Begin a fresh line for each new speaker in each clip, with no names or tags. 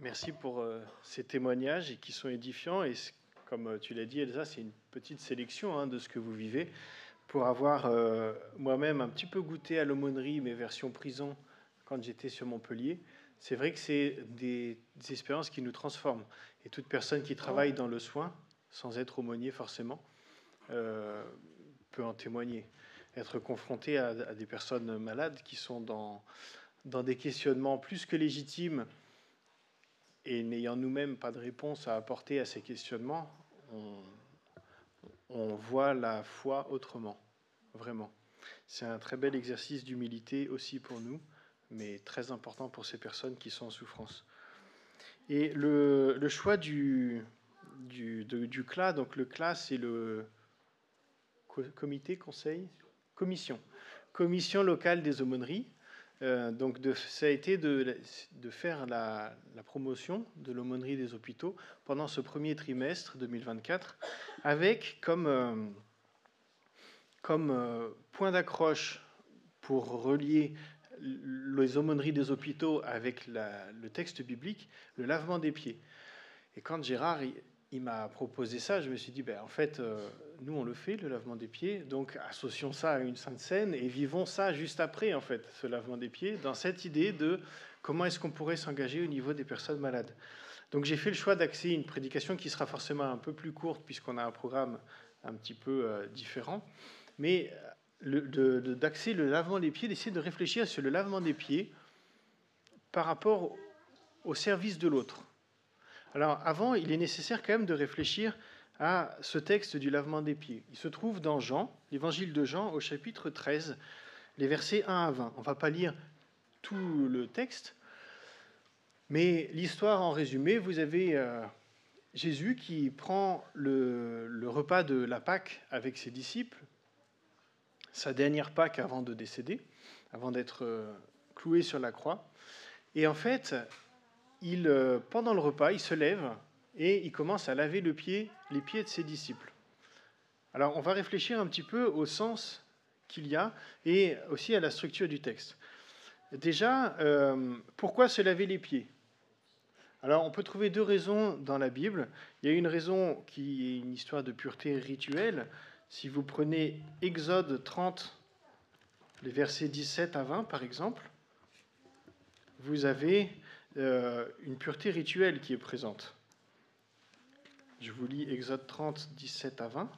Merci pour euh, ces témoignages qui sont édifiants. Et comme euh, tu l'as dit, Elsa, c'est une petite sélection hein, de ce que vous vivez. Pour avoir euh, moi-même un petit peu goûté à l'aumônerie, mes versions prison, quand j'étais sur Montpellier, c'est vrai que c'est des, expériences qui nous transforment. Et toute personne qui travaille dans le soin, sans être aumônier forcément, peut en témoigner. Être confronté à, des personnes malades qui sont dans des questionnements plus que légitimes et n'ayant nous-mêmes pas de réponse à apporter à ces questionnements, on, voit la foi autrement, vraiment. C'est un très bel exercice d'humilité aussi pour nous, mais très important pour ces personnes qui sont en souffrance. Et le, choix du, du, du CLA, donc le CLA, c'est le comité, conseil, commission, commission locale des aumôneries. Euh, donc ça a été de, faire la, promotion de l'aumônerie des hôpitaux pendant ce premier trimestre 2024, avec comme, euh, euh, point d'accroche pour relier les aumôneries des hôpitaux avec le texte biblique, le lavement des pieds. Et quand Gérard il m'a proposé ça, je me suis dit, ben, en fait, euh, nous, on le fait, le lavement des pieds, donc associons ça à une sainte scène et vivons ça juste après, en fait, ce lavement des pieds, dans cette idée de comment est-ce qu'on pourrait s'engager au niveau des personnes malades. Donc j'ai fait le choix d'axer une prédication qui sera forcément un peu plus courte, puisqu'on a un programme un petit peu euh, différent, mais d'axer le, le lavement des pieds, d'essayer de réfléchir sur le lavement des pieds par rapport au service de l'autre. Alors avant, il est nécessaire quand même de réfléchir à ce texte du lavement des pieds. Il se trouve dans Jean, l'évangile de Jean, au chapitre 13, les versets 1 à 20. On ne va pas lire tout le texte, mais l'histoire en résumé, vous avez euh, Jésus qui prend le, repas de la Pâque avec ses disciples, sa dernière Pâque avant de décéder, avant d'être euh, cloué sur la croix. Et en fait, il, euh, pendant le repas, il se lève et il commence à laver le pied, les pieds de ses disciples. Alors on va réfléchir un petit peu au sens qu'il y a et aussi à la structure du texte. Déjà, euh, pourquoi se laver les pieds? Alors on peut trouver deux raisons dans la Bible. Il y a une raison qui est une histoire de pureté rituelle. Si vous prenez Exode 30, les versets 17 à 20 par exemple, vous avez une pureté rituelle qui est présente. Je vous lis Exode 30, 17 à 20.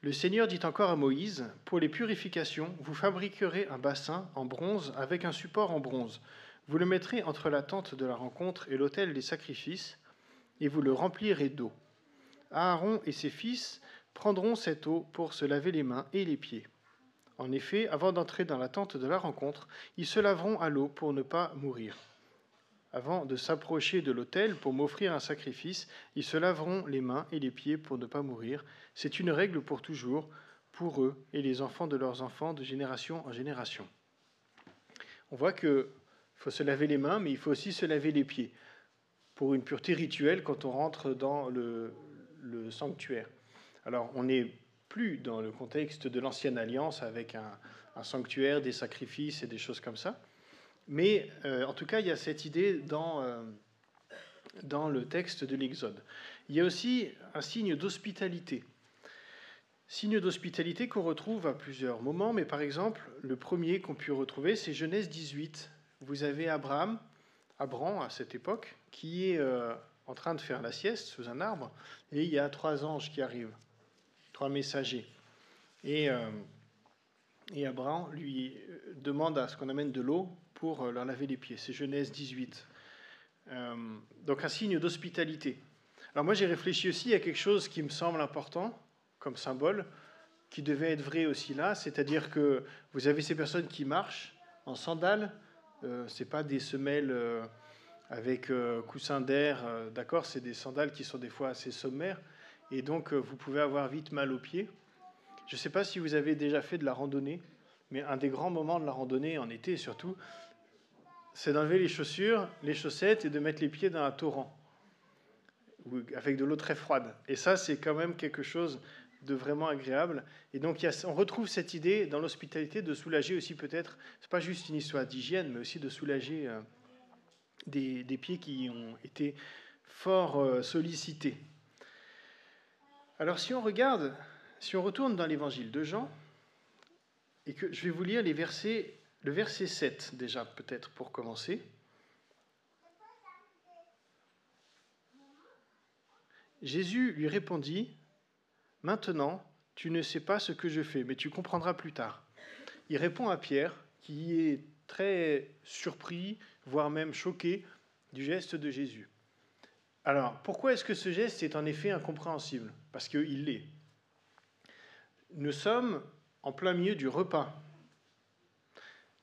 Le Seigneur dit encore à Moïse, Pour les purifications, vous fabriquerez un bassin en bronze avec un support en bronze. Vous le mettrez entre la tente de la rencontre et l'autel des sacrifices, et vous le remplirez d'eau. Aaron et ses fils prendront cette eau pour se laver les mains et les pieds. En effet, avant d'entrer dans la tente de la rencontre, ils se laveront à l'eau pour ne pas mourir. Avant de s'approcher de l'autel pour m'offrir un sacrifice, ils se laveront les mains et les pieds pour ne pas mourir. C'est une règle pour toujours, pour eux et les enfants de leurs enfants de génération en génération. On voit qu'il faut se laver les mains, mais il faut aussi se laver les pieds pour une pureté rituelle quand on rentre dans le, le sanctuaire. Alors, on n'est plus dans le contexte de l'ancienne alliance avec un, sanctuaire, des sacrifices et des choses comme ça. Mais euh, en tout cas, il y a cette idée dans, euh, dans le texte de l'Exode. Il y a aussi un signe d'hospitalité. Signe d'hospitalité qu'on retrouve à plusieurs moments, mais par exemple, le premier qu'on peut retrouver, c'est Genèse 18. Vous avez Abraham, Abraham à cette époque, qui est euh, en train de faire la sieste sous un arbre, et il y a trois anges qui arrivent trois messagers. Et, euh, et Abraham lui euh, demande à ce qu'on amène de l'eau pour euh, leur laver les pieds. C'est Genèse 18. donc un signe d'hospitalité. Alors moi j'ai réfléchi aussi à quelque chose qui me semble important comme symbole, qui devait être vrai aussi là, c'est-à-dire que vous avez ces personnes qui marchent en sandales, euh, c'est pas des semelles avec coussin d'air, d'accord, c'est des sandales qui sont des fois assez sommaires, et donc euh, vous pouvez avoir vite mal aux pieds. Je ne sais pas si vous avez déjà fait de la randonnée, mais un des grands moments de la randonnée, en été surtout, c'est d'enlever les chaussures, les chaussettes et de mettre les pieds dans un torrent. avec de l'eau très froide. Et ça, c'est quand même quelque chose de vraiment agréable. Et donc, on retrouve cette idée dans l'hospitalité de soulager aussi peut-être, c'est pas juste une histoire d'hygiène, mais aussi de soulager euh, des, pieds qui ont été fort euh, sollicités. Alors, si on regarde, si on retourne dans l'évangile de Jean, et que je vais vous lire les versets, le verset 7 déjà, peut-être pour commencer. Jésus lui répondit, Maintenant, tu ne sais pas ce que je fais, mais tu comprendras plus tard. Il répond à Pierre, qui est très surpris, voire même choqué du geste de Jésus. Alors, pourquoi est-ce que ce geste est en effet incompréhensible? Parce qu'il l'est. Nous sommes en plein milieu du repas.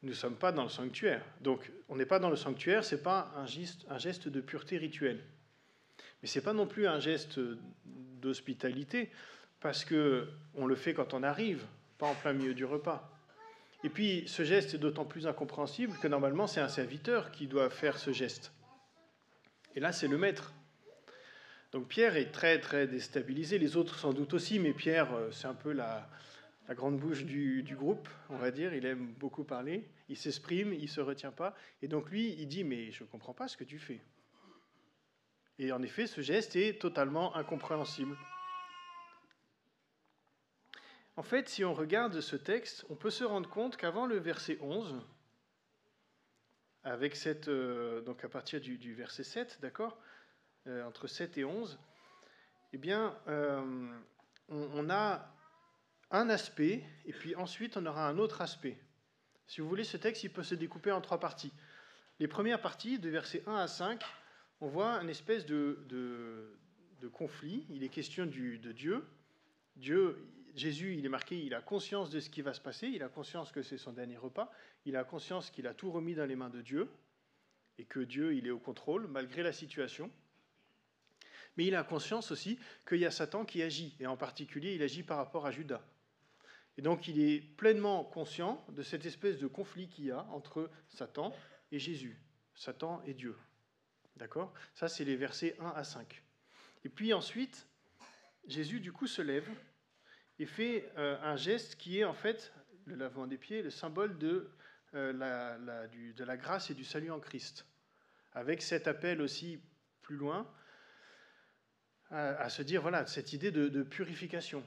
Nous ne sommes pas dans le sanctuaire. Donc, on n'est pas dans le sanctuaire, ce n'est pas un geste, de pureté rituelle. Mais ce n'est pas non plus un geste d'hospitalité, parce qu'on le fait quand on arrive, pas en plein milieu du repas. Et puis ce geste est d'autant plus incompréhensible que normalement c'est un serviteur qui doit faire ce geste. Et là c'est le maître. Donc Pierre est très très déstabilisé, les autres sans doute aussi, mais Pierre euh, c'est un peu la, grande bouche du, du, groupe, on va dire, il aime beaucoup parler, il s'exprime, il ne se retient pas, et donc lui il dit mais je ne comprends pas ce que tu fais. Et en effet ce geste est totalement incompréhensible. En fait, si on regarde ce texte, on peut se rendre compte qu'avant le verset 11, avec cette, euh, donc à partir du, verset 7, d'accord, entre 7 et 11, eh bien, euh, on, a un aspect, et puis ensuite on aura un autre aspect. Si vous voulez, ce texte, il peut se découper en trois parties. Les premières parties, de versets 1 à 5, on voit une espèce de, de, conflit. Il est question de Dieu. Dieu, Jésus, il est marqué, il a conscience de ce qui va se passer, il a conscience que c'est son dernier repas, il a conscience qu'il a tout remis dans les mains de Dieu, et que Dieu, il est au contrôle, malgré la situation. Mais il a conscience aussi qu'il y a Satan qui agit, et en particulier, il agit par rapport à Judas. Et donc, il est pleinement conscient de cette espèce de conflit qu'il y a entre Satan et Jésus, Satan et Dieu. D'accord? Ça, c'est les versets 1 à 5. Et puis ensuite, Jésus, du coup, se lève et fait euh, un geste qui est en fait le lavement des pieds, le symbole euh, de la grâce et du salut en Christ. Avec cet appel aussi plus loin à, se dire, voilà, cette idée de, purification.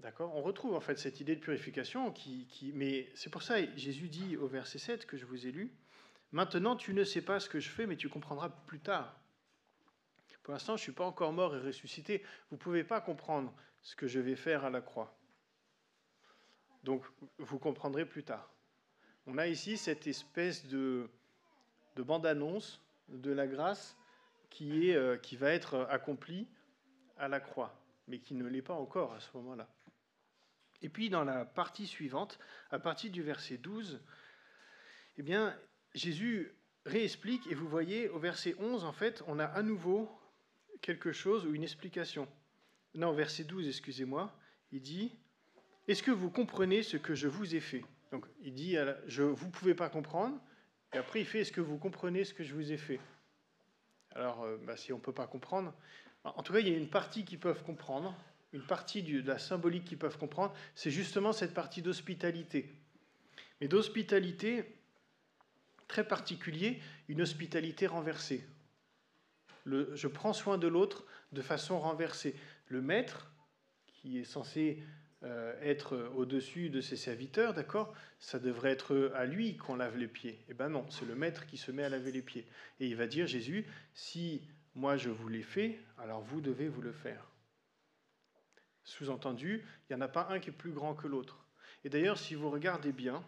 D'accord? On retrouve en fait cette idée de purification, qui, mais c'est pour ça Jésus dit au verset 7 que je vous ai lu, Maintenant tu ne sais pas ce que je fais, mais tu comprendras plus tard. Pour l'instant, je ne suis pas encore mort et ressuscité. Vous ne pouvez pas comprendre ce que je vais faire à la croix. Donc, vous comprendrez plus tard. On a ici cette espèce de, de bande-annonce de la grâce qui, est, euh, qui va être accomplie à la croix, mais qui ne l'est pas encore à ce moment-là. Et puis, dans la partie suivante, à partir du verset 12, eh bien, Jésus réexplique, et vous voyez, au verset 11, en fait, on a à nouveau quelque chose ou une explication. Non, verset 12, excusez-moi, il dit Est-ce que vous comprenez ce que je vous ai fait? Donc, il dit je, Vous ne pouvez pas comprendre. Et après, il fait Est-ce que vous comprenez ce que je vous ai fait? Alors, euh, bah, si on ne peut pas comprendre, en tout cas, il y a une partie qui peuvent comprendre, une partie de la symbolique qu'ils peuvent comprendre, c'est justement cette partie d'hospitalité. Mais d'hospitalité très particulier, une hospitalité renversée je prends soin de l'autre de façon renversée. Le maître, qui est censé euh, être au-dessus de ses serviteurs, d'accord Ça devrait être à lui qu'on lave les pieds. Eh bien non, c'est le maître qui se met à laver les pieds. Et il va dire, Jésus, si moi je vous l'ai fait, alors vous devez vous le faire. Sous-entendu, il n'y en a pas un qui est plus grand que l'autre. Et d'ailleurs, si vous regardez bien,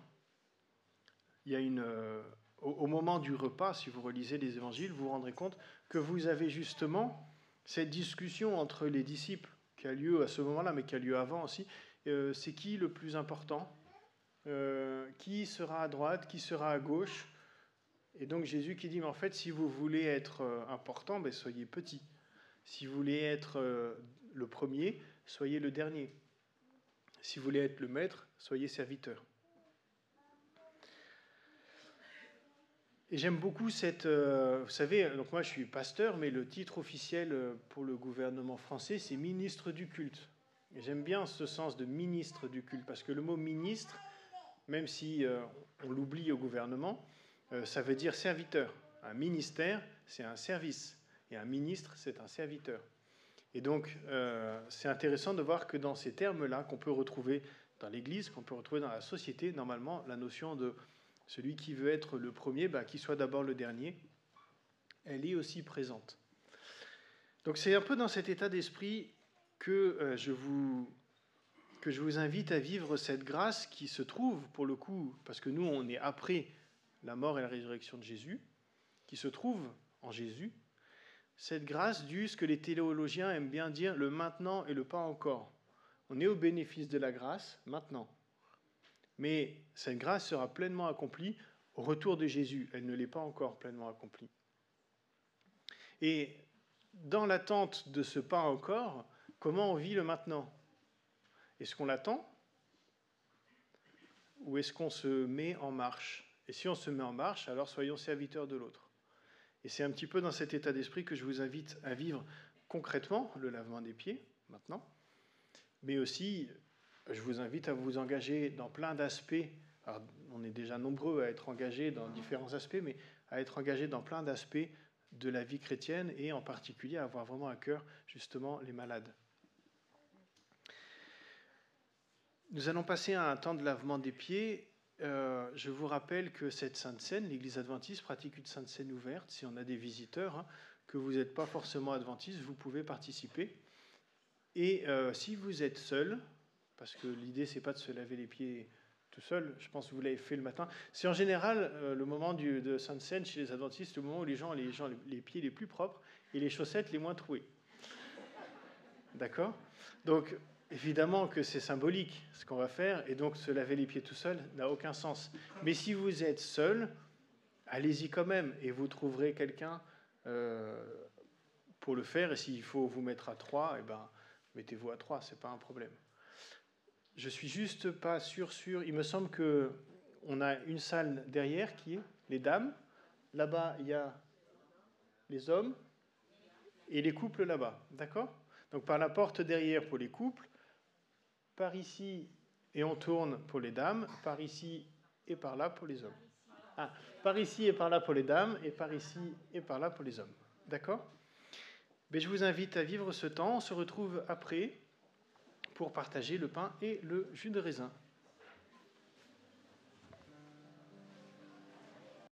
il y a une, euh, au, moment du repas, si vous relisez les évangiles, vous vous rendrez compte que vous avez justement cette discussion entre les disciples qui a lieu à ce moment-là, mais qui a lieu avant aussi. Euh, c'est qui le plus important? Euh, Qui sera à droite? Qui sera à gauche? Et donc Jésus qui dit, mais en fait, si vous voulez être euh, important, ben, soyez petit. Si vous voulez être le premier, soyez le dernier. Si vous voulez être le maître, soyez serviteur. Et j'aime beaucoup cette. Euh, vous savez, donc moi je suis pasteur, mais le titre officiel euh, pour le gouvernement français, c'est ministre du culte. J'aime bien ce sens de ministre du culte, parce que le mot ministre, même si euh, on l'oublie au gouvernement, ça veut dire serviteur. Un ministère, c'est un service. Et un ministre, c'est un serviteur. Et donc, c'est intéressant de voir que dans ces termes-là, qu'on peut retrouver dans l'Église, qu'on peut retrouver dans la société, normalement, la notion de celui qui veut être le premier, bah, qu'il soit d'abord le dernier, elle est aussi présente. Donc c'est un peu dans cet état d'esprit que, euh, que je vous invite à vivre cette grâce qui se trouve, pour le coup, parce que nous, on est après la mort et la résurrection de Jésus, qui se trouve en Jésus, cette grâce du, ce que les théologiens aiment bien dire, le maintenant et le pas encore. On est au bénéfice de la grâce maintenant mais cette grâce sera pleinement accomplie au retour de Jésus. Elle ne l'est pas encore pleinement accomplie. Et dans l'attente de ce pas encore, comment on vit le maintenant? Est-ce qu'on l'attend? Ou est-ce qu'on se met en marche? Et si on se met en marche, alors soyons serviteurs de l'autre. Et c'est un petit peu dans cet état d'esprit que je vous invite à vivre concrètement le lavement des pieds, maintenant, mais aussi je vous invite à vous engager dans plein d'aspects. On est déjà nombreux à être engagés dans différents aspects, mais à être engagés dans plein d'aspects de la vie chrétienne et en particulier à avoir vraiment à cœur justement les malades. Nous allons passer à un temps de lavement des pieds. Euh, je vous rappelle que cette Sainte Seine, l'Église adventiste pratique une Sainte Seine ouverte. Si on a des visiteurs, hein, que vous n'êtes pas forcément adventiste, vous pouvez participer. Et euh, si vous êtes seul, parce que l'idée, c'est pas de se laver les pieds tout seul. Je pense que vous l'avez fait le matin. C'est en général euh, le moment du, de Sainte Seine chez les adventistes, le moment où les gens ont les, gens, les pieds les plus propres et les chaussettes les moins trouées. D'accord? Donc, évidemment que c'est symbolique ce qu'on va faire, et donc se laver les pieds tout seul n'a aucun sens. Mais si vous êtes seul, allez-y quand même, et vous trouverez quelqu'un euh, pour le faire. Et s'il faut vous mettre à trois, eh ben, mettez-vous à trois, c'est pas un problème. Je suis juste pas sûr, sûr. Il me semble que on a une salle derrière qui est les dames. Là-bas, il y a les hommes et les couples là-bas. D'accord? Donc par la porte derrière pour les couples, par ici et on tourne pour les dames, par ici et par là pour les hommes. Ah, par ici et par là pour les dames et par ici et par là pour les hommes. D'accord? Mais je vous invite à vivre ce temps. On se retrouve après pour partager le pain et le jus de raisin.